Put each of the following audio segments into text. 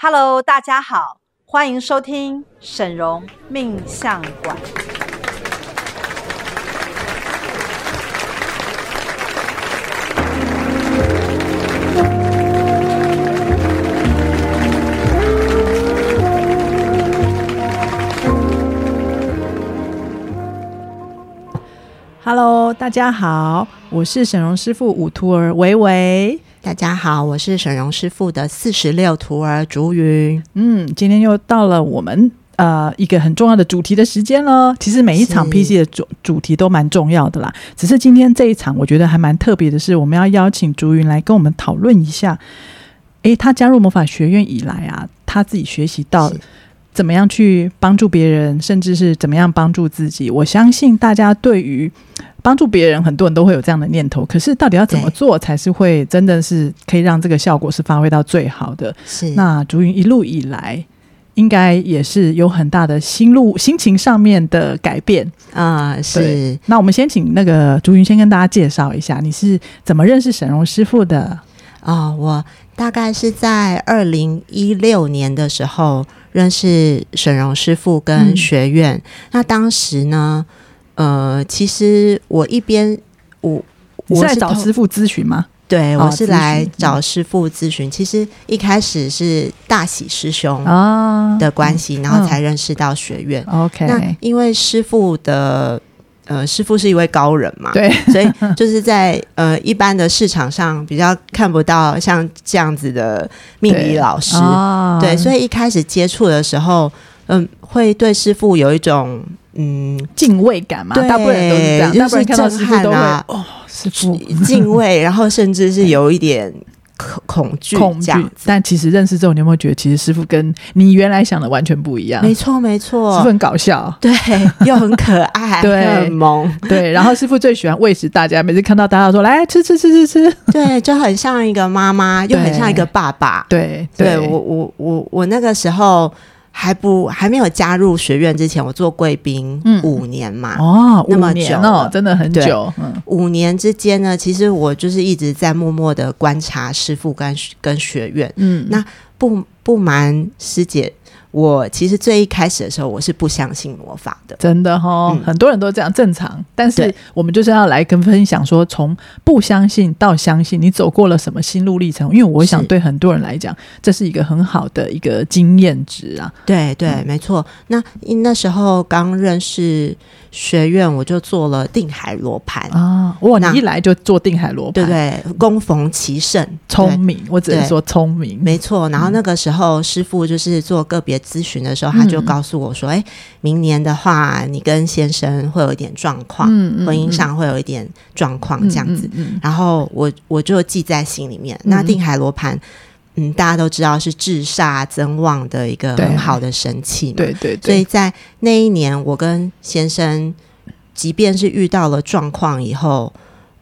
Hello，大家好，欢迎收听沈荣命相馆。Hello，大家好，我是沈荣师傅五徒儿维维。大家好，我是沈荣师傅的四十六徒儿竹云。嗯，今天又到了我们呃一个很重要的主题的时间了。其实每一场 PC 的主主题都蛮重要的啦，只是今天这一场我觉得还蛮特别的是，我们要邀请竹云来跟我们讨论一下。诶，他加入魔法学院以来啊，他自己学习到怎么样去帮助别人，甚至是怎么样帮助自己。我相信大家对于帮助别人，很多人都会有这样的念头。可是，到底要怎么做才是会真的是可以让这个效果是发挥到最好的？是那竹云一路以来，应该也是有很大的心路心情上面的改变啊、呃。是。那我们先请那个竹云先跟大家介绍一下，你是怎么认识沈荣师傅的？啊、哦，我大概是在二零一六年的时候。认识沈荣师傅跟学院，嗯，那当时呢，呃，其实我一边我我，在找师傅咨询吗？对，我是来找师傅咨询，哦。其实一开始是大喜师兄的关系，哦，然后才认识到学院。嗯、OK，那因为师傅的。呃，师傅是一位高人嘛，对，所以就是在呃一般的市场上比较看不到像这样子的命理老师，对，哦、对，所以一开始接触的时候，嗯、呃，会对师傅有一种嗯敬畏感嘛，大部分人都是这样，就是震撼啊，哦，师傅 敬畏，然后甚至是有一点。恐恐惧，恐惧。但其实认识之后，你有没有觉得，其实师傅跟你原来想的完全不一样？没错，没错，师傅很搞笑，对，又很可爱，对，很萌，对。然后师傅最喜欢喂食大家，每次看到大家说来吃吃吃吃吃，对，就很像一个妈妈，又很像一个爸爸。对，对，对我我我我那个时候。还不还没有加入学院之前，我做贵宾五年嘛，嗯、哦，那么久哦，真的很久。嗯，五年之间呢，其实我就是一直在默默的观察师傅跟跟学院。嗯，那不不瞒师姐。我其实最一开始的时候，我是不相信魔法的，真的哈、哦嗯，很多人都这样，正常。但是我们就是要来跟分享说，从不相信到相信，你走过了什么心路历程？因为我想对很多人来讲，这是一个很好的一个经验值啊。对对、嗯，没错。那那时候刚认识学院，我就做了定海罗盘啊。哇，你一来就做定海罗盘，对对，恭逢其盛，聪明。我只能说聪明，没错。然后那个时候师傅就是做个别。咨询的时候，他就告诉我说：“哎、嗯，明年的话，你跟先生会有一点状况，嗯嗯、婚姻上会有一点状况，这样子。嗯嗯嗯”然后我我就记在心里面。嗯、那定海罗盘，嗯，大家都知道是治煞增旺的一个很好的神器嘛，对对，对。所以在那一年，我跟先生，即便是遇到了状况以后，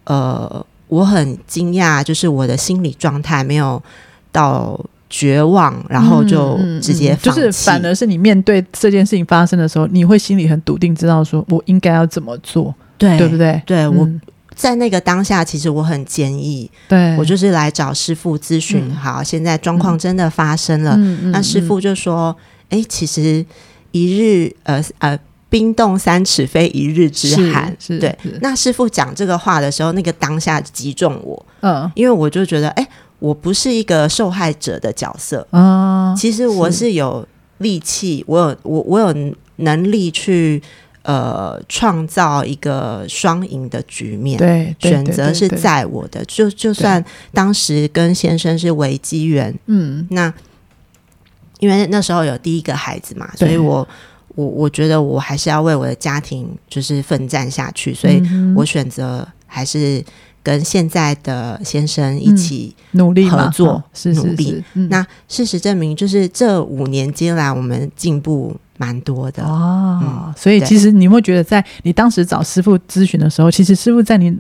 呃，我很惊讶，就是我的心理状态没有到。绝望，然后就直接。就是反而是你面对这件事情发生的时候，你会心里很笃定，知道说我应该要怎么做，对对不对？对、嗯、我在那个当下，其实我很坚毅，对我就是来找师傅咨询。嗯、好，现在状况真的发生了，嗯、那师傅就说：“哎、嗯，其实一日呃呃冰冻三尺非一日之寒。”对。那师傅讲这个话的时候，那个当下击中我，嗯，因为我就觉得，哎。我不是一个受害者的角色啊，其实我是有力气，我有我我有能力去呃创造一个双赢的局面。对，选择是在我的，就就算当时跟先生是危机缘，嗯，那因为那时候有第一个孩子嘛，所以我我我觉得我还是要为我的家庭就是奋战下去，所以我选择还是。跟现在的先生一起努力合作，是努力。那事实证明，就是这五年间来，我们进步蛮多的哦、嗯。所以，其实你会觉得，在你当时找师傅咨询的时候，其实师傅在你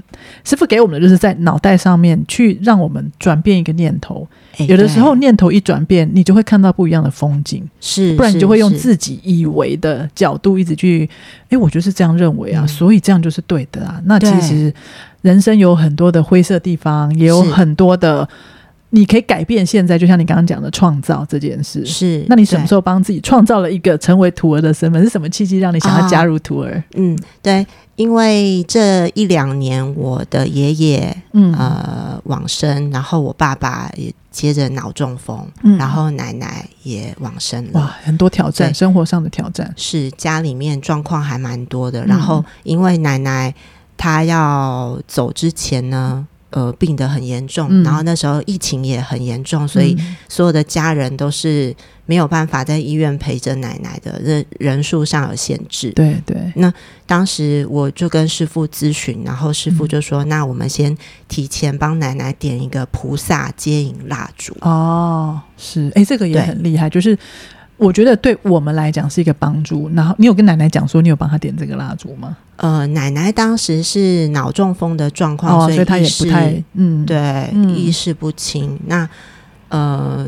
师傅给我们的，就是在脑袋上面去让我们转变一个念头。有的时候念头一转变，你就会看到不一样的风景。是，不然你就会用自己以为的角度一直去。哎，我就是这样认为啊，所以这样就是对的啊。那其实。人生有很多的灰色地方，也有很多的你可以改变现在，就像你刚刚讲的创造这件事。是，那你什么时候帮自己创造了一个成为徒儿的身份？是什么契机让你想要加入徒儿？哦、嗯，对，因为这一两年我的爷爷嗯呃往生，然后我爸爸也接着脑中风，嗯、然后奶奶也往生了。哇，很多挑战，生活上的挑战是家里面状况还蛮多的。然后因为奶奶她要走之前呢。呃，病得很严重，嗯，然后那时候疫情也很严重，所以所有的家人都是没有办法在医院陪着奶奶的，人人数上有限制。对对。那当时我就跟师傅咨询，然后师傅就说：“嗯，那我们先提前帮奶奶点一个菩萨接引蜡烛。”哦，是，哎，这个也很厉害，就是。我觉得对我们来讲是一个帮助。然后你有跟奶奶讲说，你有帮她点这个蜡烛吗？呃，奶奶当时是脑中风的状况，哦，所以她也不太嗯，对，嗯，意识不清。那呃，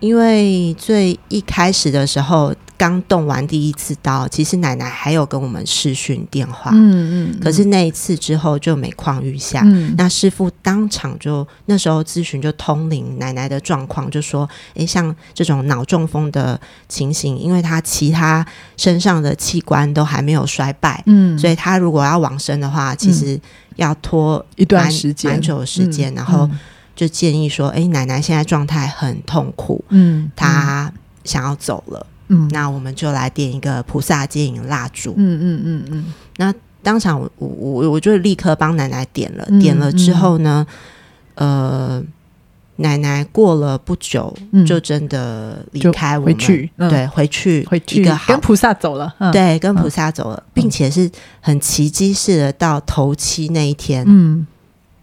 因为最一开始的时候。刚动完第一次刀，其实奶奶还有跟我们视讯电话，嗯嗯，可是那一次之后就每况愈下。嗯，那师傅当场就那时候咨询就通灵奶奶的状况，就说：诶，像这种脑中风的情形，因为他其他身上的器官都还没有衰败，嗯，所以他如果要往生的话，其实要拖一段时间，蛮久的时间，然后就建议说：诶，奶奶现在状态很痛苦，嗯，她想要走了。嗯，那我们就来点一个菩萨接引蜡烛。嗯嗯嗯嗯。那当场我我我就立刻帮奶奶点了，嗯、点了之后呢，呃，奶奶过了不久、嗯、就真的离开我们，回去嗯、对，回去回去一个跟菩萨走了，嗯、对，跟菩萨走了，嗯、并且是很奇迹式的，到头七那一天，嗯，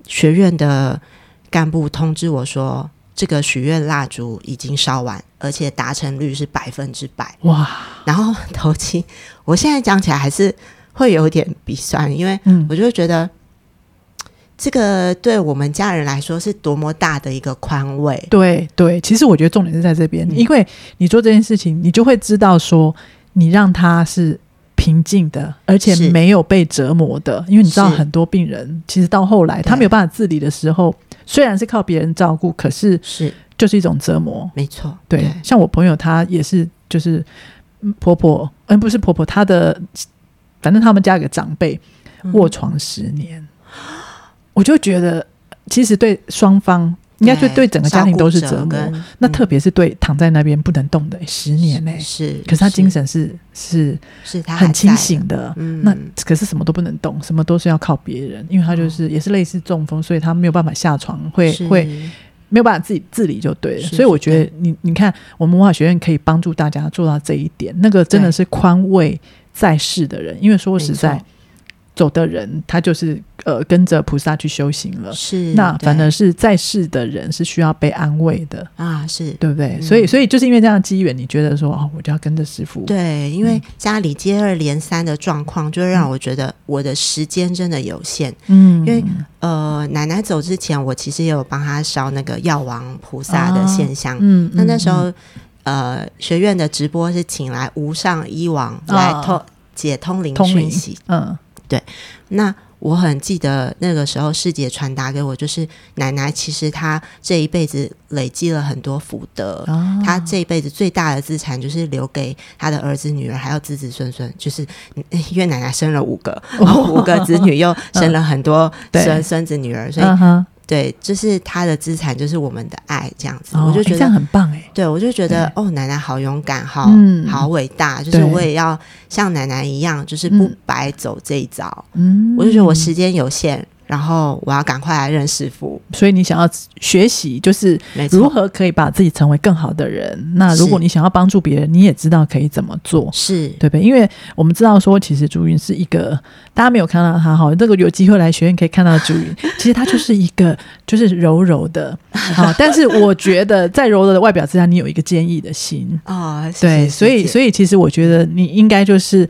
学院的干部通知我说。这个许愿蜡烛已经烧完，而且达成率是百分之百。哇！然后头七，我现在讲起来还是会有点鼻酸，因为我就觉得、嗯、这个对我们家人来说是多么大的一个宽慰。对对，其实我觉得重点是在这边，嗯、因为你做这件事情，你就会知道说，你让他是平静的，而且没有被折磨的。因为你知道，很多病人其实到后来他没有办法自理的时候。虽然是靠别人照顾，可是是就是一种折磨，没错。对，对像我朋友，她也是，就是婆婆，嗯，不是婆婆，她的反正他们家有个长辈卧床十年，嗯、我就觉得其实对双方。应该就对整个家庭都是折磨，那特别是对躺在那边不能动的十年呢？是，可是他精神是是是他很清醒的，那可是什么都不能动，什么都是要靠别人，因为他就是也是类似中风，所以他没有办法下床，会会没有办法自己自理就对了。所以我觉得你你看，我们文化学院可以帮助大家做到这一点，那个真的是宽慰在世的人，因为说实在。走的人，他就是呃跟着菩萨去修行了。是，那反而是在世的人是需要被安慰的啊，是对不对？嗯、所以，所以就是因为这样的机缘，你觉得说哦，我就要跟着师傅。对，因为家里接二连三的状况，就让我觉得我的时间真的有限。嗯，因为呃，奶奶走之前，我其实也有帮她烧那个药王菩萨的线香。嗯、啊，那那时候、嗯、呃，学院的直播是请来无上医王来通、啊、解通灵讯息。嗯。对，那我很记得那个时候师姐传达给我，就是奶奶其实她这一辈子累积了很多福德，哦、她这一辈子最大的资产就是留给她的儿子女儿，还有子子孙孙，就是因为奶奶生了五个，哦、五个子女又生了很多 孙孙子女儿，所以。嗯对，就是他的资产，就是我们的爱，这样子，哦、我就觉得、欸、这样很棒哎。对，我就觉得哦，奶奶好勇敢，好、嗯、好伟大，就是我也要像奶奶一样，就是不白走这一遭。嗯，我就觉得我时间有限。然后我要赶快来认师父，所以你想要学习，就是如何可以把自己成为更好的人。那如果你想要帮助别人，你也知道可以怎么做，是。对不对？因为我们知道说，其实朱云是一个大家没有看到他哈，这个有机会来学院可以看到朱云，其实他就是一个就是柔柔的，好，但是我觉得在柔柔的外表之下，你有一个坚毅的心。啊，哦、对，所以所以其实我觉得你应该就是。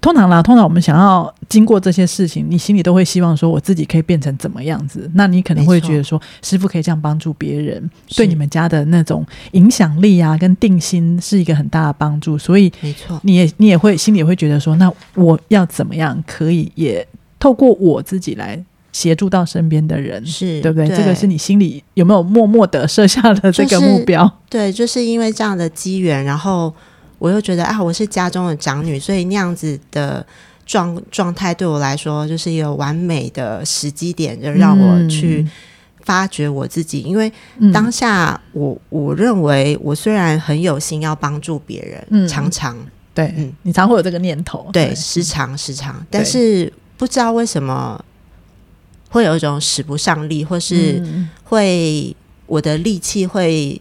通常啦，通常我们想要经过这些事情，你心里都会希望说，我自己可以变成怎么样子？那你可能会觉得说，师傅可以这样帮助别人，对你们家的那种影响力啊，跟定心是一个很大的帮助。所以，没错，你也你也会心里也会觉得说，那我要怎么样可以也透过我自己来协助到身边的人，是对不对？对这个是你心里有没有默默的设下了这个目标？就是、对，就是因为这样的机缘，然后我又觉得啊，我是家中的长女，所以那样子的状状态对我来说就是一个完美的时机点，就让我去发掘我自己。嗯、因为当下我我认为我虽然很有心要帮助别人，嗯、常常。对，嗯，你常会有这个念头，对，对。时常时常，但是不知道为什么。会有一种使不上力，或是会我的力气会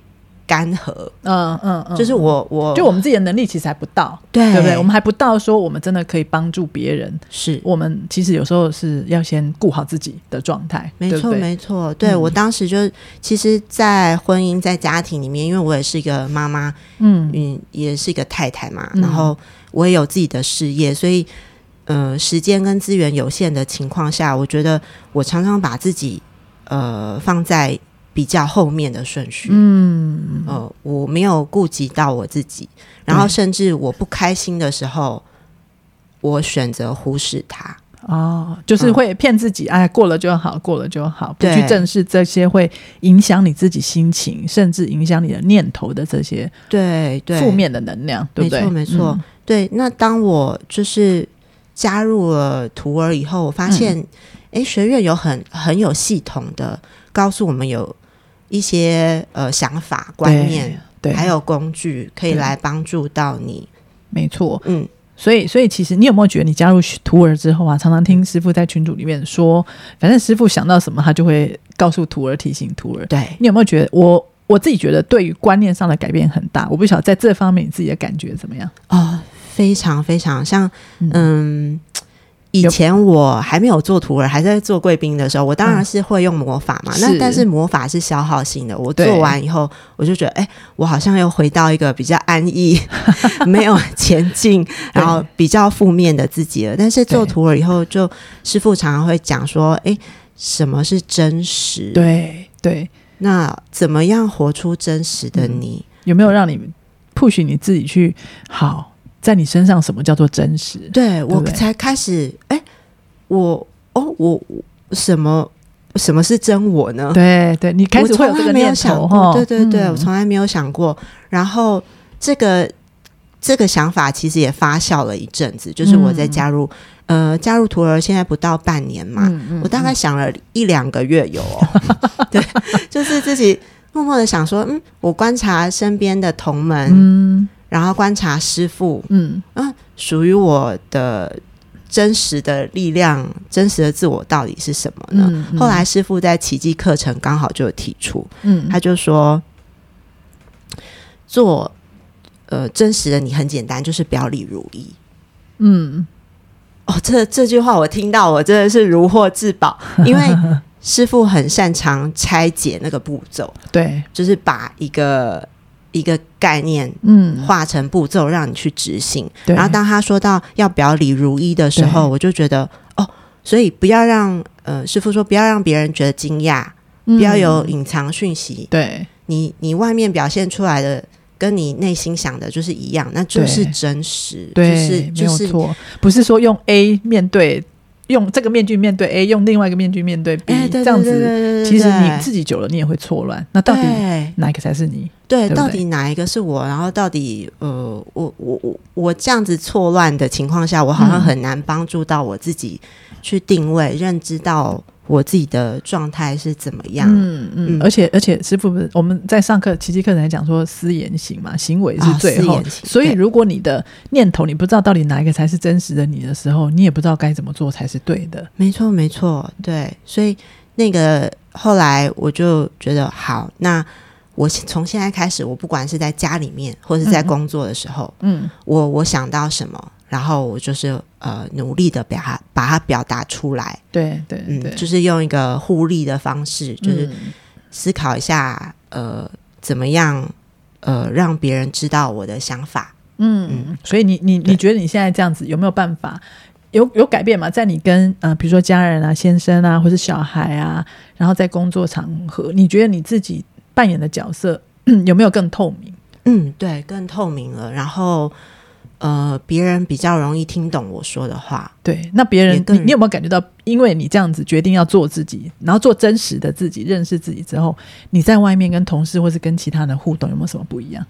干涸，嗯嗯嗯，就是我我就我们自己的能力其实还不到，对。对不对？我们还不到说我们真的可以帮助别人，是。我们其实有时候是要先顾好自己的状态，没错没错。对、嗯、我当时就其实，在婚姻在家庭里面，因为我也是一个妈妈，嗯。嗯，也是一个太太嘛，嗯、然后我也有自己的事业，所以。呃，时间跟资源有限的情况下，我觉得我常常把自己呃放在比较后面的顺序。嗯，呃，我没有顾及到我自己，然后甚至我不开心的时候，我选择忽视它。哦，就是会骗自己，嗯、哎，过了就好，过了就好，不去正视这些会影响你自己心情，甚至影响你的念头的这些对对负面的能量，对不对？没错，没错。嗯、对，那当我就是。加入了徒儿以后，我发现，哎、嗯，学院有很很有系统的告诉我们有一些呃想法、观念，对，还有工具可以来帮助到你。没错，嗯，所以所以其实你有没有觉得，你加入徒儿之后啊，常常听师傅在群组里面说，反正师傅想到什么，他就会告诉徒儿，提醒徒儿。对，你有没有觉得我我自己觉得对于观念上的改变很大？我不晓得在这方面你自己的感觉怎么样啊？哦非常非常像，嗯，以前我还没有做徒儿，还在做贵宾的时候，我当然是会用魔法嘛。嗯、那但是魔法是消耗性的，我做完以后，我就觉得，哎、欸，我好像又回到一个比较安逸、没有前进，然后比较负面的自己了。但是做徒儿以后，就师傅常常会讲说，哎、欸，什么是真实？对对，那怎么样活出真实的你？嗯、有没有让你 push 你自己去好？在你身上，什么叫做真实？对，对我才开始，哎，我哦，我什么什么是真我呢？对对，你开始会有这个念头哈？对对对，我从来没有想过。嗯、然后这个这个想法其实也发酵了一阵子，就是我在加入、嗯、呃加入徒儿，现在不到半年嘛，我大概想了一两个月有哦。对，就是自己默默的想说，嗯，我观察身边的同门，嗯。然后观察师傅，嗯啊，属于我的真实的力量、真实的自我到底是什么呢？嗯嗯、后来师傅在奇迹课程刚好就有提出，嗯，他就说，做呃真实的你很简单，就是表里如一。嗯，哦，这这句话我听到，我真的是如获至宝，因为师傅很擅长拆解那个步骤，对，就是把一个。一个概念，嗯，化成步骤让你去执行。然后当他说到要表里如一的时候，我就觉得哦，所以不要让呃师傅说不要让别人觉得惊讶，嗯、不要有隐藏讯息。对，你你外面表现出来的跟你内心想的就是一样，那就是真实。对，就是就是没有错，不是说用 A 面对。用这个面具面对 A，用另外一个面具面对 B，这样子，其实你自己久了你也会错乱。那到底哪一个才是你？对，到底哪一个是我？然后到底呃，我我我我这样子错乱的情况下，我好像很难帮助到我自己去定位、认知到。我自己的状态是怎么样？嗯嗯，而且而且师傅不是我们在上课奇迹课程来讲说思言行嘛，行为是最后。哦、所以如果你的念头你不知道到底哪一个才是真实的你的时候，你也不知道该怎么做才是对的。没错没错，对。所以那个后来我就觉得好，那我从现在开始，我不管是在家里面或是在工作的时候，嗯，我我想到什么。然后我就是呃努力的把它把它表达出来，对对对，嗯，就是用一个互利的方式，就是思考一下呃怎么样呃让别人知道我的想法，嗯嗯，所以你你你觉得你现在这样子有没有办法？有有改变吗？在你跟呃比如说家人啊、先生啊，或是小孩啊，然后在工作场合，你觉得你自己扮演的角色 有没有更透明？嗯，对，更透明了，然后。呃，别人比较容易听懂我说的话。对，那别人你，你有没有感觉到因为你这样子决定要做自己，然后做真实的自己，认识自己之后，你在外面跟同事或是跟其他人互动有没有什么不一样？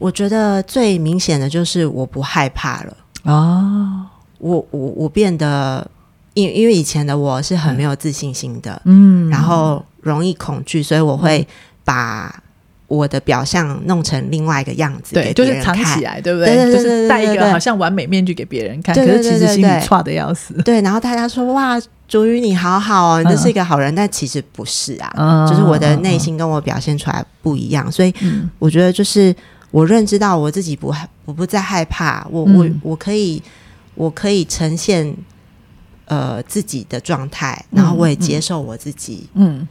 我觉得最明显的就是我不害怕了啊、哦！我我我变得，因因为以前的我是很没有自信心的，嗯，然后容易恐惧，所以我会把我的表象弄成另外一个样子，对，就是藏起来，对不对？就是戴一个好像完美面具给别人看，可是其实心里差的要死。对，然后大家说哇，竹宇你好好哦，你是一个好人，嗯，但其实不是啊，嗯，就是我的内心跟我表现出来不一样，嗯，所以我觉得就是我认知到我自己不害，我不再害怕，我，嗯，我我可以我可以呈现呃自己的状态，然后我也接受我自己，嗯。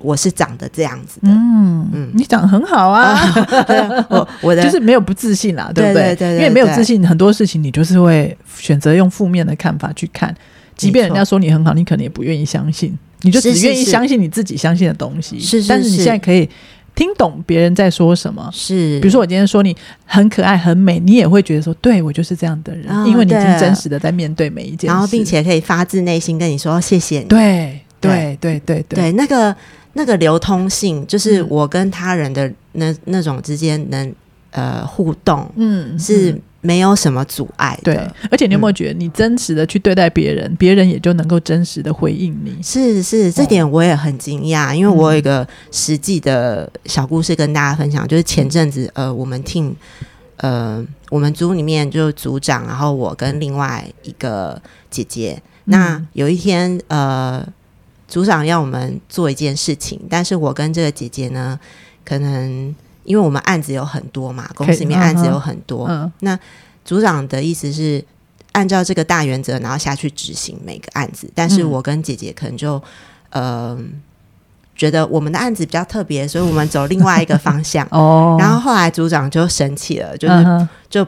嗯我是长得这样子的，嗯嗯，你长得很好啊，我我的 就是没有不自信啦，对不对？对对？对对对，因为没有自信，很多事情你就是会选择用负面的看法去看，即便人家说你很好，你可能也不愿意相信，你就只愿意相信你自己相信的东西。是是是，但是你现在可以听懂别人在说什么，是，比如说我今天说你很可爱很美，你也会觉得说，对，我就是这样的人，哦，因为你已经真实的在面对每一件事，然后并且可以发自内心跟你说谢谢你，对对对对对，对那个。那个流通性，就是我跟他人的那、嗯、那种之间能呃互动，嗯，是没有什么阻碍的。对，而且你有没有觉得，你真实的去对待别人，别、嗯、人也就能够真实的回应你？是是，这点我也很惊讶，因为我有一个实际的小故事跟大家分享，就是前阵子呃，我们 team 呃，我们组里面就组长，然后我跟另外一个姐姐，那有一天呃。组长要我们做一件事情，但是我跟这个姐姐呢，可能因为我们案子有很多嘛，公司里面案子有很多，嗯、那组长的意思是按照这个大原则，然后下去执行每个案子。但是我跟姐姐可能就呃觉得我们的案子比较特别，所以我们走另外一个方向。哦，然后后来组长就生气了，就是、嗯、就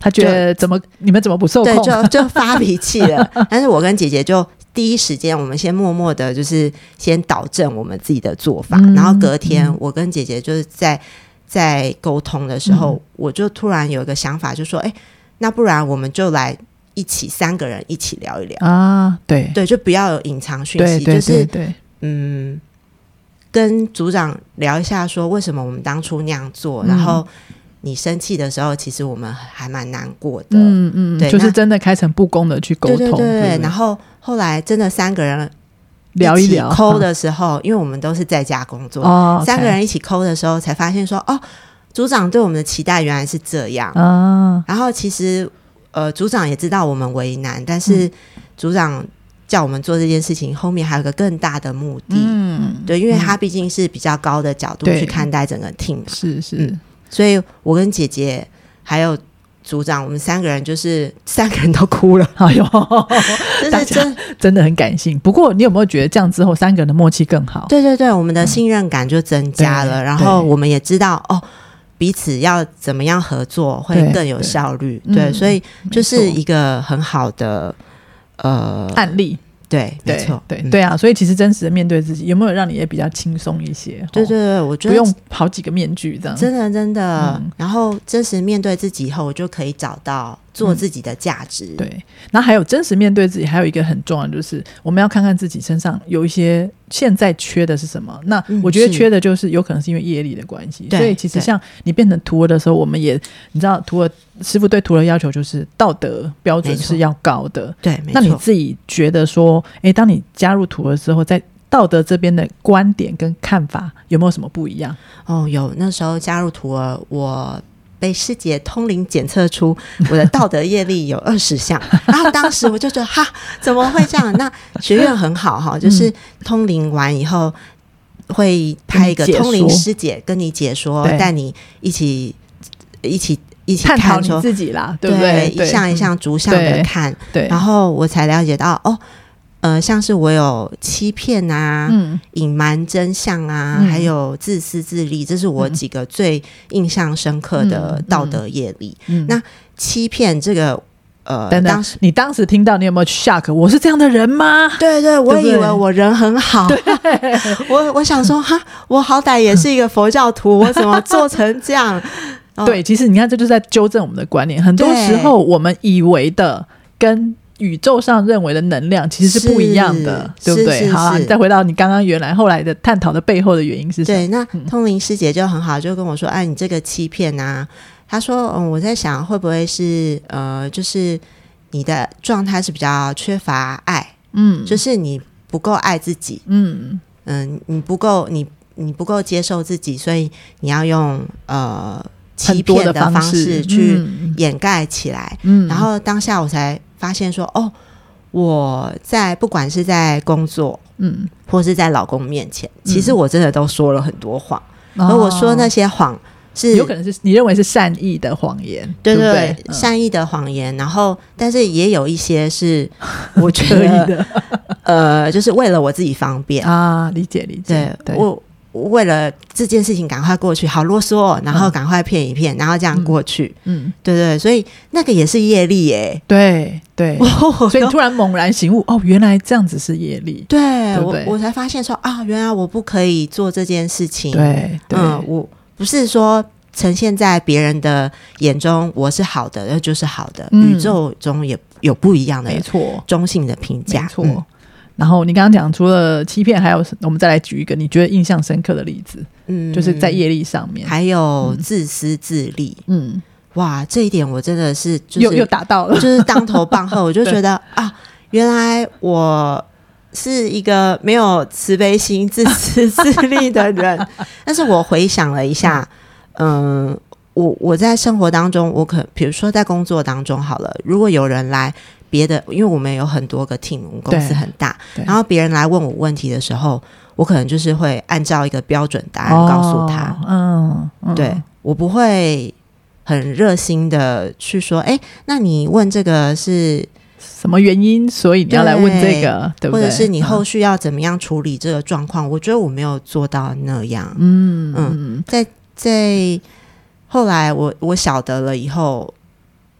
他觉得怎么你们怎么不受控，对，就就发脾气了。但是我跟姐姐就。第一时间，我们先默默的，就是先导正我们自己的做法。嗯、然后隔天，我跟姐姐就是在在沟通的时候、嗯，我就突然有一个想法，就说：“哎，那不然我们就来一起三个人一起聊一聊啊？对对，就不要有隐藏讯息，就是嗯，跟组长聊一下，说为什么我们当初那样做，嗯、然后。”你生气的时候，其实我们还蛮难过的。嗯嗯，对，就是真的开诚布公的去沟通。对对对。然后后来真的三个人聊一聊抠的时候，因为我们都是在家工作，哦、三个人一起抠的时候，才发现说哦，组长对我们的期待原来是这样。嗯。然后其实呃，组长也知道我们为难，但是组长叫我们做这件事情，后面还有个更大的目的。嗯。对，因为他毕竟是比较高的角度去看待整个 team。是是。嗯所以，我跟姐姐还有组长，我们三个人就是三个人都哭了。哎呦，大家真的很感性。不过，你有没有觉得这样之后，三个人的默契更好？对对对，我们的信任感就增加了。嗯、然后，我们也知道哦，彼此要怎么样合作会更有效率。对，对对，所以就是一个很好的呃案例。对，没错，对对啊，所以其实真实的面对自己，有没有让你也比较轻松一些？对对对，我觉得不用好几个面具这样，真的真的、嗯。然后真实面对自己以后，我就可以找到。做自己的价值、嗯，对。然后还有真实面对自己，还有一个很重要就是，我们要看看自己身上有一些现在缺的是什么。那我觉得缺的就是有可能是因为业力的关系、嗯。所以其实像你变成徒儿的时候，我们也你知道，徒儿师傅对徒儿要求就是道德标准是要高的。对，那你自己觉得说，哎，当你加入徒儿之后，在道德这边的观点跟看法有没有什么不一样？哦，有。那时候加入徒儿，我。被师姐通灵检测出我的道德业力有二十项，然后当时我就觉得哈，怎么会这样？那学院很好哈，就是通灵完以后会派一个通灵师姐跟你解说，带你一起一起一起看自己啦，对不对？对，一项一项逐项的看，对，然后我才了解到哦。呃，像是我有欺骗啊，嗯、隐瞒真相啊、嗯，还有自私自利，这是我几个最印象深刻的道德业力。那欺骗这个，呃，等等，当时你当时听到，你有没有 shock？我是这样的人吗？对对，我以为我人很好。对我我想说，哈，我好歹也是一个佛教徒，我怎么做成这样？对，其实你看，这就是在纠正我们的观念。很多时候，我们以为的跟宇宙上认为的能量其实是不一样的，对不对？好，你再回到你刚刚原来后来的探讨的背后的原因是什么？对，那通灵师姐就很好，就跟我说：“哎，你这个欺骗啊。”她说：“嗯，我在想会不会是呃，就是你的状态是比较缺乏爱，嗯，就是你不够爱自己，嗯嗯，你不够你你不够接受自己，所以你要用呃欺骗的方式去掩盖起来。嗯，然后当下我才。”发现说哦，我在不管是在工作，嗯，或是在老公面前，嗯、其实我真的都说了很多谎，而、哦、我说那些谎是有可能是你认为是善意的谎言，对对，对，对，善意的谎言。然后，但是也有一些是 我觉得，呃，就是为了我自己方便。啊，理解理解，对，对。我。为了这件事情赶快过去，好啰嗦，然后赶快骗一骗，嗯、然后这样过去，嗯，对对，所以那个也是业力耶，对对，所以突然猛然醒悟，哦，原来这样子是业力，对，我我才发现说啊，原来我不可以做这件事情，对，对。嗯，我不是说呈现在别人的眼中我是好的，那就是好的，嗯、宇宙中也有不一样的，没错，中性的评价，没错。嗯然后你刚刚讲，除了欺骗，还有我们再来举一个你觉得印象深刻的例子，嗯，就是在业力上面，还有自私自利，嗯，哇，这一点我真的是、就是、又又达到了，就是当头棒喝，我就觉得啊，原来我是一个没有慈悲心、自私自利的人。但是我回想了一下，嗯，我我在生活当中，我可比如说在工作当中好了，如果有人来。别的，因为我们有很多个 team，我们公司很大，然后别人来问我问题的时候，我可能就是会按照一个标准答案告诉他，哦、嗯，嗯，对，我不会很热心的去说，哎，那你问这个是什么原因？所以你要来问这个，对，对不对？或者是你后续要怎么样处理这个状况？嗯、我觉得我没有做到那样，嗯嗯，在在后来我我晓得了以后，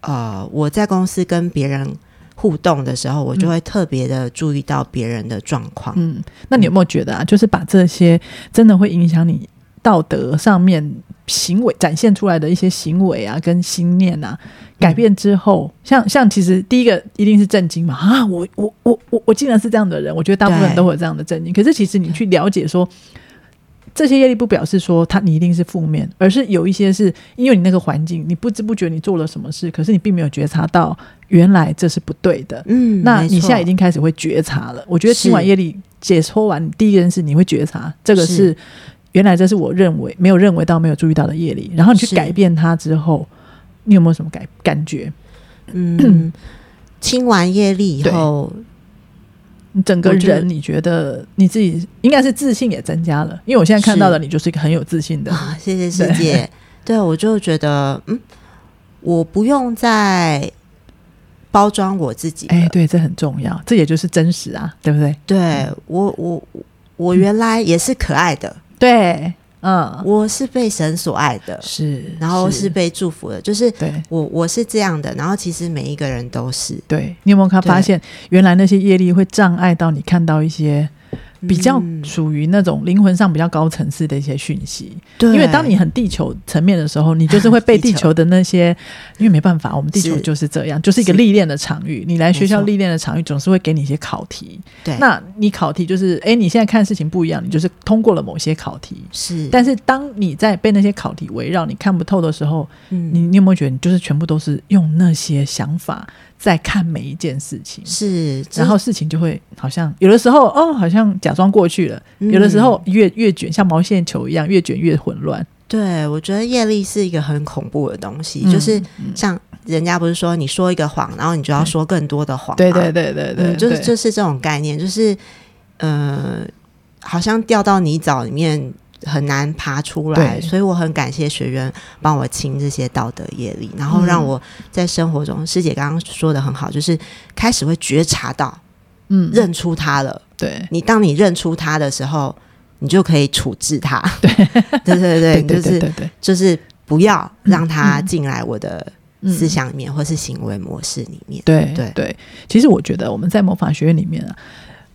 呃，我在公司跟别人。互动的时候，我就会特别的注意到别人的状况。嗯，那你有没有觉得啊？就是把这些真的会影响你道德上面行为展现出来的一些行为啊，跟心念啊，改变之后，像像其实第一个一定是震惊嘛啊！我我我我我竟然是这样的人，我觉得大部分人都会有这样的震惊。可是其实你去了解说。这些业力不表示说他你一定是负面，而是有一些是因为你那个环境，你不知不觉你做了什么事，可是你并没有觉察到原来这是不对的。嗯，那你现在已经开始会觉察了。我觉得听完业力解说完，第一件事你会觉察这个是原来这是我认为没有认为到没有注意到的业力，然后你去改变它之后，你有没有什么感感觉？嗯，清完业力以后。你整个人，你觉得你自己应该是自信也增加了，因为我现在看到的你就是一个很有自信的。啊，谢谢师姐。对，我就觉得，嗯，我不用再包装我自己。哎，对，这很重要，这也就是真实啊，对不对？对，我，我，我原来也是可爱的。嗯，对。嗯，我是被神所爱的，是，然后是被祝福的，就是对我我是这样的，然后其实每一个人都是。对，你有没有看发现，原来那些业力会障碍到你看到一些。比较属于那种灵魂上比较高层次的一些讯息，对，因为当你很地球层面的时候，你就是会被地球的那些，因为没办法，我们地球就是这样，就是一个历练的场域。你来学校历练的场域，总是会给你一些考题。对，那你考题就是，哎，你现在看事情不一样，你就是通过了某些考题。是，但是当你在被那些考题围绕，你看不透的时候，嗯，你你有没有觉得，你就是全部都是用那些想法？在看每一件事情，是，然后事情就会好像有的时候哦，好像假装过去了，嗯、有的时候越越卷，像毛线球一样，越卷越混乱。对，我觉得业力是一个很恐怖的东西，嗯、就是像人家不是说你说一个谎，然后你就要说更多的谎，对对对对对，就是就是这种概念，就是呃，好像掉到泥沼里面。很难爬出来，所以我很感谢学员帮我清这些道德业力，然后让我在生活中，嗯、师姐刚刚说的很好，就是开始会觉察到，嗯，认出他了。对，你当你认出他的时候，你就可以处置他。对，对对对，就是就是不要让他进来我的思想里面，或是行为模式里面。对对对，其实我觉得我们在魔法学院里面啊，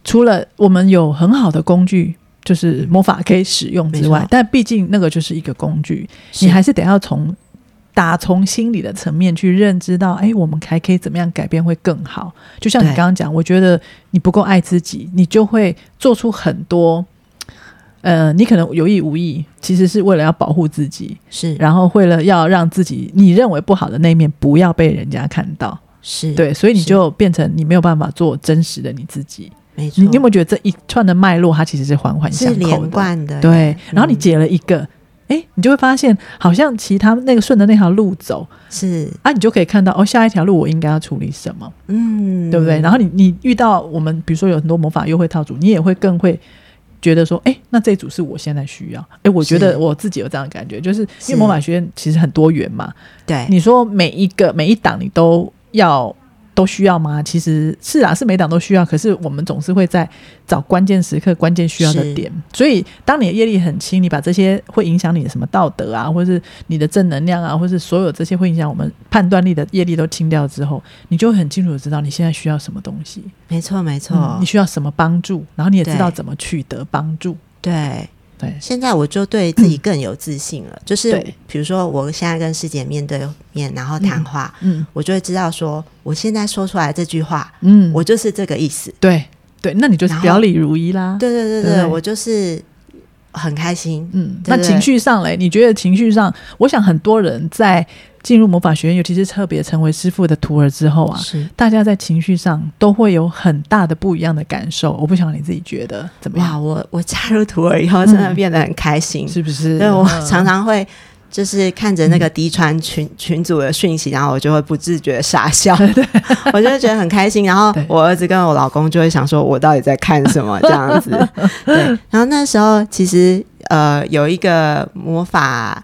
除了我们有很好的工具。就是魔法可以使用之外，但毕竟那个就是一个工具，你还是得要从打从心理的层面去认知到，哎，我们还可以怎么样改变会更好？就像你刚刚讲，我觉得你不够爱自己，你就会做出很多，呃，你可能有意无意，其实是为了要保护自己，是，然后为了要让自己你认为不好的那一面不要被人家看到，是。对，所以你就变成你没有办法做真实的你自己。没错，你有没有觉得这一串的脉络，它其实是环环相扣的，是连贯的？对，然后你解了一个，哎、嗯，你就会发现，好像其他那个顺着那条路走，是啊，你就可以看到哦，下一条路我应该要处理什么，嗯，对不对？然后你你遇到我们，比如说有很多魔法优惠套组，你也会更会觉得说，哎，那这组是我现在需要。哎，我觉得我自己有这样的感觉，就是因为魔法学院其实很多元嘛，对，你说每一个每一档你都要。都需要吗？其实是啊，是每档都需要。可是我们总是会在找关键时刻、关键需要的点。所以，当你的业力很轻，你把这些会影响你的什么道德啊，或是你的正能量啊，或是所有这些会影响我们判断力的业力都清掉之后，你就会很清楚的知道你现在需要什么东西。没错，没错、嗯，你需要什么帮助，然后你也知道怎么取得帮助。对。对，现在我就对自己更有自信了。嗯、就是比如说，我现在跟师姐面对面，然后谈话，嗯，嗯，我就会知道说，我现在说出来这句话，嗯，我就是这个意思。对对，那你就是表里如一啦。对对对对，对，我就是很开心。嗯，那情绪上嘞，你觉得情绪上？我想很多人在。进入魔法学院，尤其是特别成为师傅的徒儿之后啊，是大家在情绪上都会有很大的不一样的感受。我不晓得你自己觉得怎么样？哇，我我加入徒儿以后，真的变得很开心，嗯、是不是？对，我常常会就是看着那个滴传群、嗯、群组的讯息，然后我就会不自觉傻笑，对，我就会觉得很开心。然后我儿子跟我老公就会想说，我到底在看什么这样子？对。然后那时候其实呃有一个魔法。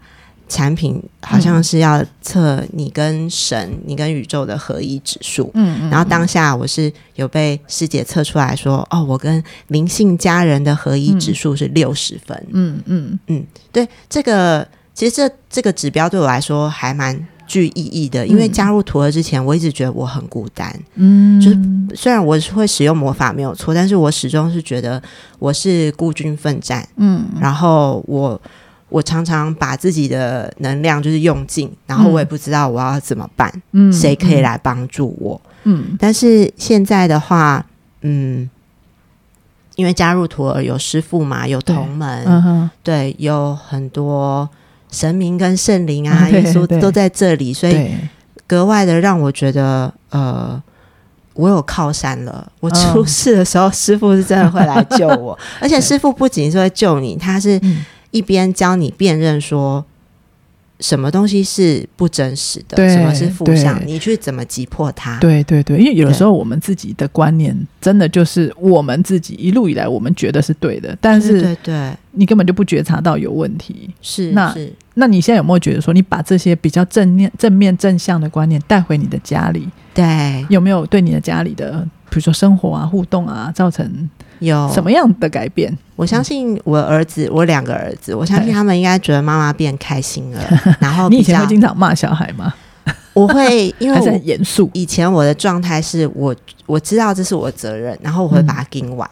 产品好像是要测你跟神、嗯、你跟宇宙的合一指数，嗯，嗯，然后当下我是有被师姐测出来说，哦，我跟灵性家人的合一指数是六十分，嗯嗯。嗯，对，这个其实这这个指标对我来说还蛮具意义的，因为加入徒儿之前，我一直觉得我很孤单，嗯，就是虽然我是会使用魔法没有错，但是我始终是觉得我是孤军奋战，嗯，然后我。我常常把自己的能量就是用尽，然后我也不知道我要怎么办，嗯，谁可以来帮助我？嗯，但是现在的话，嗯，因为加入徒儿有师傅嘛，有同门，嗯，对，有很多神明跟圣灵啊，耶稣都在这里，所以格外的让我觉得，呃，我有靠山了。我出事的时候，师傅是真的会来救我，而且师傅不仅是会救你，他是。一边教你辨认说什么东西是不真实的，什么是负向，你去怎么击破它？对对对，因为有的时候我们自己的观念真的就是我们自己一路以来我们觉得是对的，但是对对，你根本就不觉察到有问题。是那是那你现在有没有觉得说，你把这些比较正面、正面、正向的观念带回你的家里？对，有没有对你的家里的，比如说生活啊、互动啊，造成？有什么样的改变？我相信我儿子，我两个儿子，我相信他们应该觉得妈妈变开心了。然后你以前会经常骂小孩吗？我会，因为很严肃。以前我的状态是我我知道这是我的责任，然后我会把它盯完。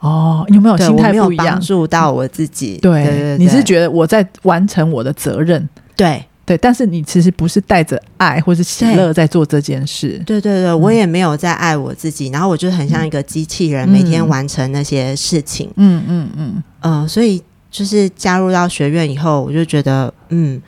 哦，有没有心态不一样？帮助到我自己？对对对，你是觉得我在完成我的责任？对。对，但是你其实不是带着爱或是喜乐在做这件事。对对对，我也没有在爱我自己，嗯、然后我就很像一个机器人，嗯、每天完成那些事情。嗯嗯嗯嗯、呃，所以就是加入到学院以后，我就觉得嗯。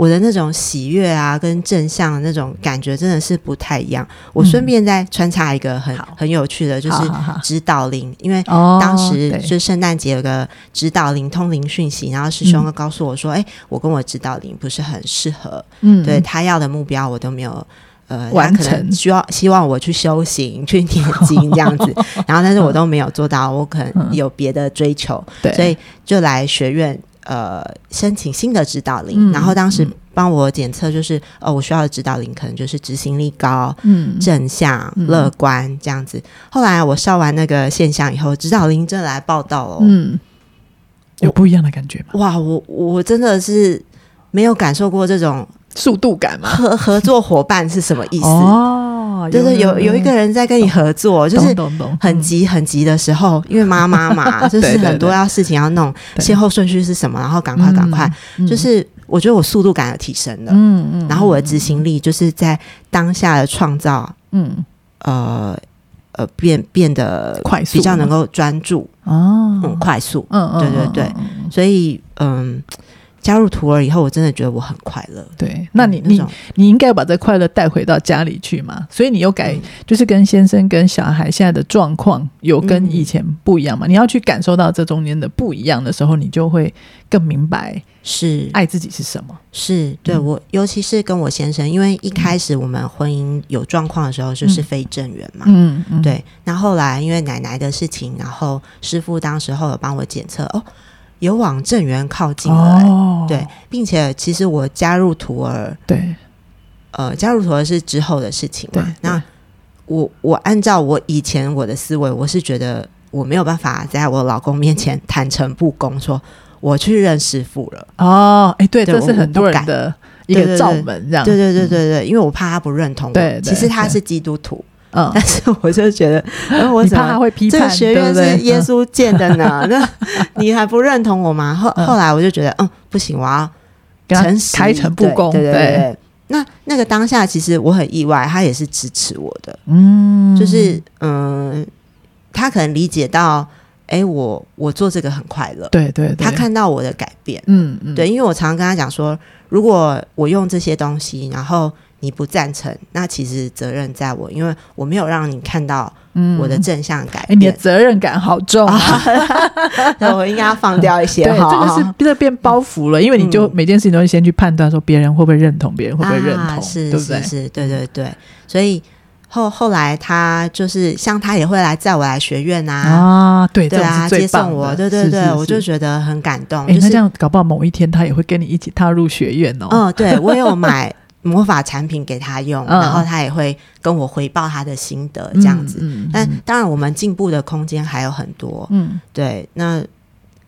我的那种喜悦啊，跟正向的那种感觉真的是不太一样。我顺便再穿插一个很、嗯、很有趣的，就是指导灵，因为当时就圣诞节有个指导灵通灵讯息，然后师兄告诉我说：“哎、嗯欸，我跟我指导灵不是很适合，嗯，对他要的目标我都没有呃完成，需要希望我去修行、去念经这样子，然后但是我都没有做到，我可能有别的追求，对，所以就来学院。”呃，申请新的指导灵，嗯、然后当时帮我检测，就是、嗯、呃，我需要的指导灵可能就是执行力高、嗯、正向、嗯、乐观这样子。后来我烧完那个现象以后，指导灵真的来报道了，嗯，有不一样的感觉吗？哇，我我真的是没有感受过这种速度感嘛？合合作伙伴是什么意思？哦。就是有有一个人在跟你合作，就是很急很急的时候，因为妈妈嘛，就是很多要事情要弄，先后顺序是什么，然后赶快赶快，就是我觉得我速度感有提升了，嗯嗯，然后我的执行力就是在当下的创造，嗯。呃呃变变得快速，比较能够专注。哦，很，快速，嗯嗯，对对对，所以嗯。加入徒儿以后，我真的觉得我很快乐。对，那你、嗯、你你应该把这快乐带回到家里去嘛？所以你又改，嗯、就是跟先生跟小孩现在的状况有跟以前不一样嘛？嗯、你要去感受到这中间的不一样的时候，你就会更明白是爱自己是什么。是对我，嗯、尤其是跟我先生，因为一开始我们婚姻有状况的时候，就是非正缘嘛。嗯嗯，对。那后来因为奶奶的事情，然后师傅当时候有帮我检测哦。有往正缘靠近了，欸，哦，对，并且其实我加入徒儿，对，呃，加入徒儿是之后的事情嘛。那我我按照我以前我的思维，我是觉得我没有办法在我老公面前坦诚不公，说我去认师傅了。哦，哎，对，对这是很多人的一个罩门，这样，对对对对对，因为我怕他不认同我。对，其实他是基督徒。嗯，但是我就觉得，我你怕他会批判，这个学院是耶稣建的呢？那你还不认同我吗？后后来我就觉得，嗯，不行，我要诚实开诚布公。对对对，那那个当下，其实我很意外，他也是支持我的。嗯，就是嗯，他可能理解到，哎，我我做这个很快乐。对对，他看到我的改变。嗯嗯，对，因为我常常跟他讲说，如果我用这些东西，然后。你不赞成，那其实责任在我，因为我没有让你看到我的正向改变。嗯欸、你的责任感好重啊！那我应该要放掉一些。对，这个是这变包袱了，因为你就每件事情都会先去判断，说别人会不会认同，别人会不会认同，啊、是对不对？是，是，对对对。所以后后来他就是像他也会来载我来学院啊，啊，对对啊，接送我，对对对，我就觉得很感动。哎、欸，那这样搞不好某一天他也会跟你一起踏入学院哦。嗯，对我有买。魔法产品给他用，嗯、然后他也会跟我回报他的心得，这样子。嗯嗯、但当然，我们进步的空间还有很多。嗯，对。那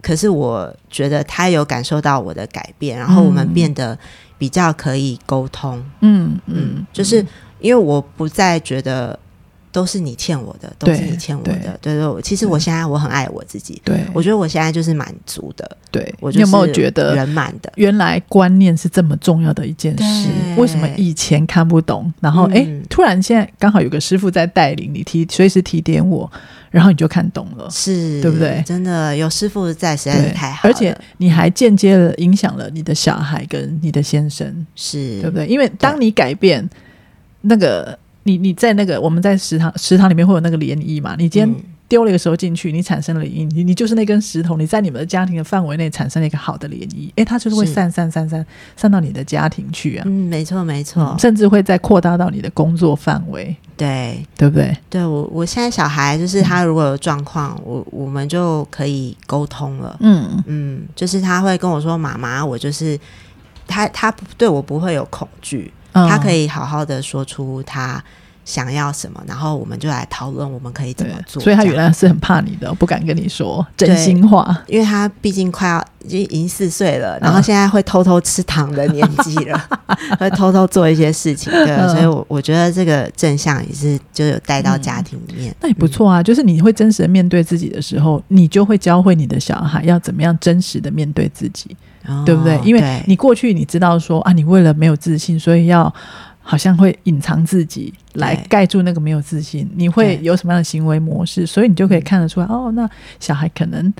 可是我觉得他有感受到我的改变，然后我们变得比较可以沟通。嗯嗯，嗯，就是因为我不再觉得。都是你欠我的，都是你欠我的。对对，其实我现在我很爱我自己。对，我觉得我现在就是满足的。对，我有没有觉得圆满的？原来观念是这么重要的一件事，为什么以前看不懂？然后哎，突然现在刚好有个师傅在带领你提，随时提点我，然后你就看懂了，是对不对？真的有师傅在，实在是太好了。而且你还间接的影响了你的小孩跟你的先生，是对不对？因为当你改变那个。你你在那个我们在食堂食堂里面会有那个涟漪嘛？你今天丢了一个时候进去，你产生了涟漪，你你就是那根石头，你在你们的家庭的范围内产生了一个好的涟漪，诶，它就是会散散散散散到你的家庭去啊。嗯，没错没错，嗯，甚至会再扩大到你的工作范围。对，对不对？对我我现在小孩就是他如果有状况，我我们就可以沟通了。嗯嗯，就是他会跟我说：“妈妈，我就是他他对我不会有恐惧。”他可以好好的说出他想要什么，然后我们就来讨论我们可以怎么做。所以他原来是很怕你的，不敢跟你说真心话，因为他毕竟快要已经四岁了，然后现在会偷偷吃糖的年纪了，会偷偷做一些事情。对，所以我我觉得这个正向也是就有带到家庭里面，那也不错啊。就是你会真实的面对自己的时候，你就会教会你的小孩要怎么样真实的面对自己。哦、对不对？因为你过去你知道说啊，你为了没有自信，所以要好像会隐藏自己来盖住那个没有自信。你会有什么样的行为模式？所以你就可以看得出来哦。那小孩可能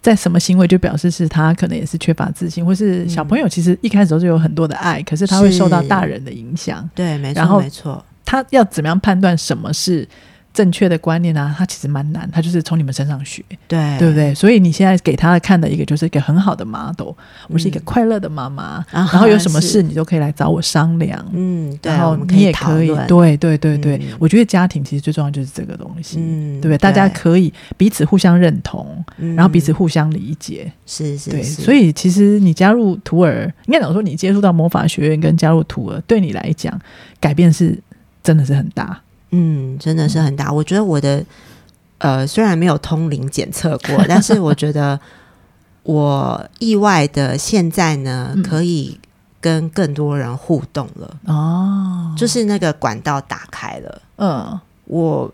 在什么行为就表示是他可能也是缺乏自信，或是小朋友其实一开始都是有很多的爱，可是他会受到大人的影响。对，没错，没错。他要怎么样判断什么是？正确的观念啊，他其实蛮难，他就是从你们身上学，对。对不对？所以你现在给他看的一个就是一个很好的 model，、嗯、我是一个快乐的妈妈，啊、然后有什么事你都可以来找我商量，嗯，然后你也可以，对对对对，嗯、我觉得家庭其实最重要就是这个东西，嗯，对不对？大家可以彼此互相认同，嗯、然后彼此互相理解，是是，对，所以其实你加入徒儿，应该讲说你接触到魔法学院跟加入徒儿，对你来讲改变是真的是很大。嗯，真的是很大。我觉得我的呃，虽然没有通灵检测过，但是我觉得我意外的现在呢，嗯、可以跟更多人互动了。哦，就是那个管道打开了。嗯，我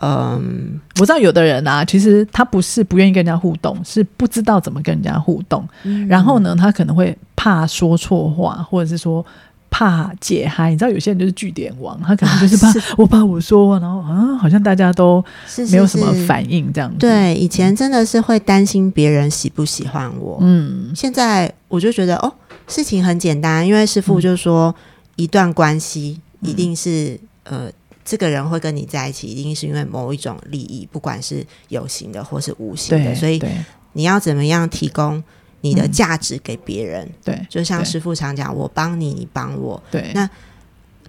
嗯，我知道有的人啊，其实他不是不愿意跟人家互动，是不知道怎么跟人家互动。嗯、然后呢，他可能会怕说错话，或者是说怕解嗨。你知道有些人就是据点王，他可能就是怕、我怕我说，然后啊，好像大家都没有什么反应这样子。是是是对，以前真的是会担心别人喜不喜欢我。嗯，现在我就觉得哦，事情很简单，因为师傅就说，嗯、一段关系一定是、嗯、呃。这个人会跟你在一起，一定是因为某一种利益，不管是有形的或是无形的。所以你要怎么样提供你的价值给别人？嗯、对，就像师傅常讲，我帮你，你帮我。对，那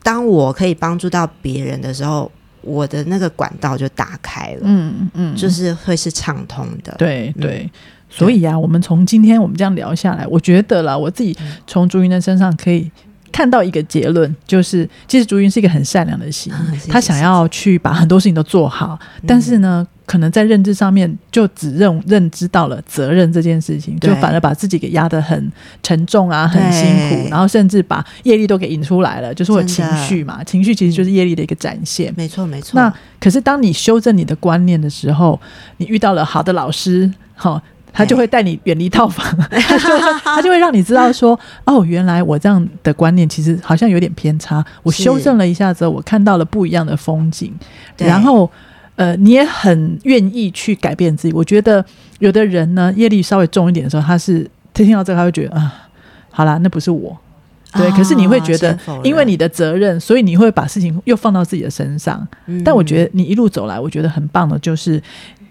当我可以帮助到别人的时候，我的那个管道就打开了。嗯嗯，就是会是畅通的。对对，所以啊，我们从今天我们这样聊下来，我觉得啦，我自己从朱云的身上可以。看到一个结论，就是其实朱云是一个很善良的心，嗯、他想要去把很多事情都做好，嗯、但是呢，可能在认知上面就只认认知到了责任这件事情，就反而把自己给压得很沉重啊，很辛苦，然后甚至把业力都给引出来了，就是会有情绪嘛，情绪其实就是业力的一个展现，没错没错。那可是当你修正你的观念的时候，你遇到了好的老师，哈。他就会带你远离套房，他就会让你知道说，哦，原来我这样的观念其实好像有点偏差。我修正了一下之后，我看到了不一样的风景。然后，呃，你也很愿意去改变自己。我觉得有的人呢，业力稍微重一点的时候，他是他听到这个，他会觉得啊，好啦，那不是我。对，可是你会觉得，因为你的责任，所以你会把事情又放到自己的身上。但我觉得你一路走来，我觉得很棒的就是。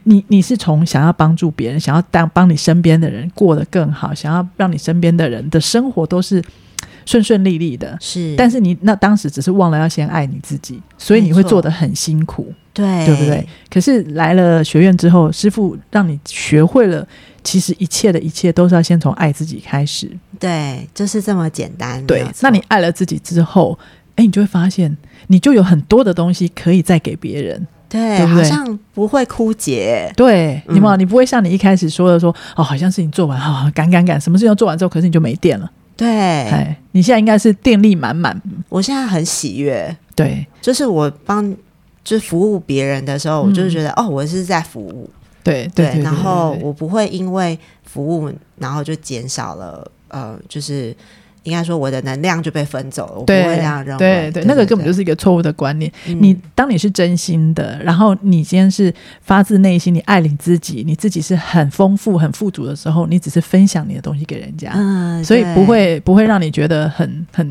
你你是从想要帮助别人，想要当帮你身边的人过得更好，想要让你身边的人的生活都是顺顺利利的。是，但是你那当时只是忘了要先爱你自己，所以你会做的很辛苦，对，对不对？可是来了学院之后，师傅让你学会了，其实一切的一切都是要先从爱自己开始。对，就是这么简单。对，那你爱了自己之后，哎，你就会发现，你就有很多的东西可以再给别人。对，对对，好像不会枯竭。对，你嘛，你不会像你一开始说的说，哦，好像事情做完，哈、哦，赶赶赶，什么事情都做完之后，可是你就没电了。对，哎，你现在应该是电力满满。我现在很喜悦。对，就是我帮，就是服务别人的时候，嗯、我就是觉得，哦，我是在服务。对，对，然后我不会因为服务，然后就减少了，呃，就是。应该说，我的能量就被分走了，我不会这样认为。对对，对，那个根本就是一个错误的观念。嗯、你当你是真心的，然后你今天是发自内心，你爱你自己，你自己是很丰富、很富足的时候，你只是分享你的东西给人家，嗯、所以不会不会让你觉得很很，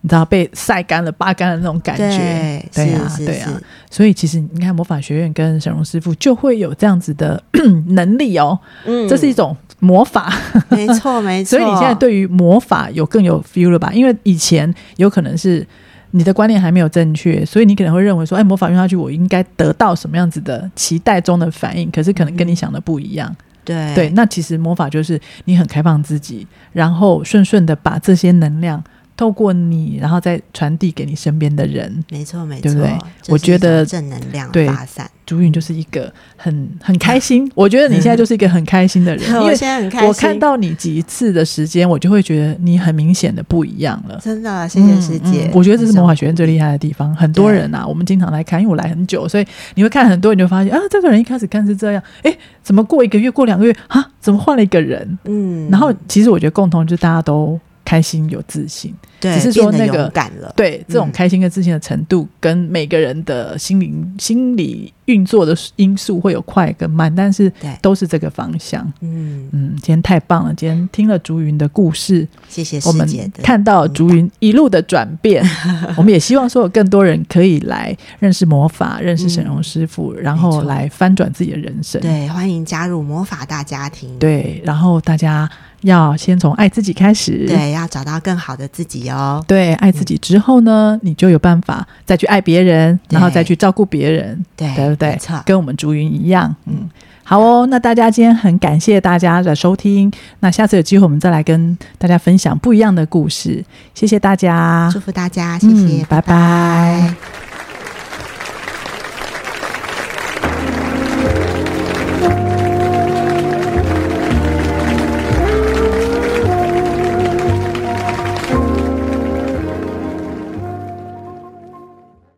你知道被晒干了、扒干了那种感觉。对，对啊，对啊。所以其实你看魔法学院跟沈荣师傅就会有这样子的 能力哦。嗯，这是一种。魔法，没错没错。所以你现在对于魔法有更有 feel 了吧？因为以前有可能是你的观念还没有正确，所以你可能会认为说，哎，魔法用下去，我应该得到什么样子的期待中的反应？可是可能跟你想的不一样。嗯、对对，那其实魔法就是你很开放自己，然后顺顺的把这些能量。透过你，然后再传递给你身边的人，没错，没错，对不对？我觉得正能量发散，竹云就是一个很很开心。我觉得你现在就是一个很开心的人，因为我现在很开心。我看到你几次的时间，我就会觉得你很明显的不一样了。真的，谢谢师姐。我觉得这是魔法学院最厉害的地方。很多人啊，我们经常来看，因为我来很久，所以你会看很多，你就发现啊，这个人一开始看是这样，哎，怎么过一个月、过两个月啊，怎么换了一个人？嗯，然后其实我觉得共同就是大家都。开心有自信，对，只是说那个感了。对，这种开心跟自信的程度，跟每个人的心灵、心理运作的因素会有快跟慢，但是都是这个方向。嗯嗯，今天太棒了！今天听了竹云的故事，谢谢我们看到竹云一路的转变。我们也希望说有更多人可以来认识魔法，认识沈荣师傅，然后来翻转自己的人生。对，欢迎加入魔法大家庭。对，然后大家。要先从爱自己开始，对，要找到更好的自己哦。对，爱自己之后呢，嗯、你就有办法再去爱别人，然后再去照顾别人，对，对不对？跟我们竹云一样，嗯，好哦。那大家今天很感谢大家的收听，那下次有机会我们再来跟大家分享不一样的故事。谢谢大家，祝福大家，谢谢，嗯、拜拜。拜拜。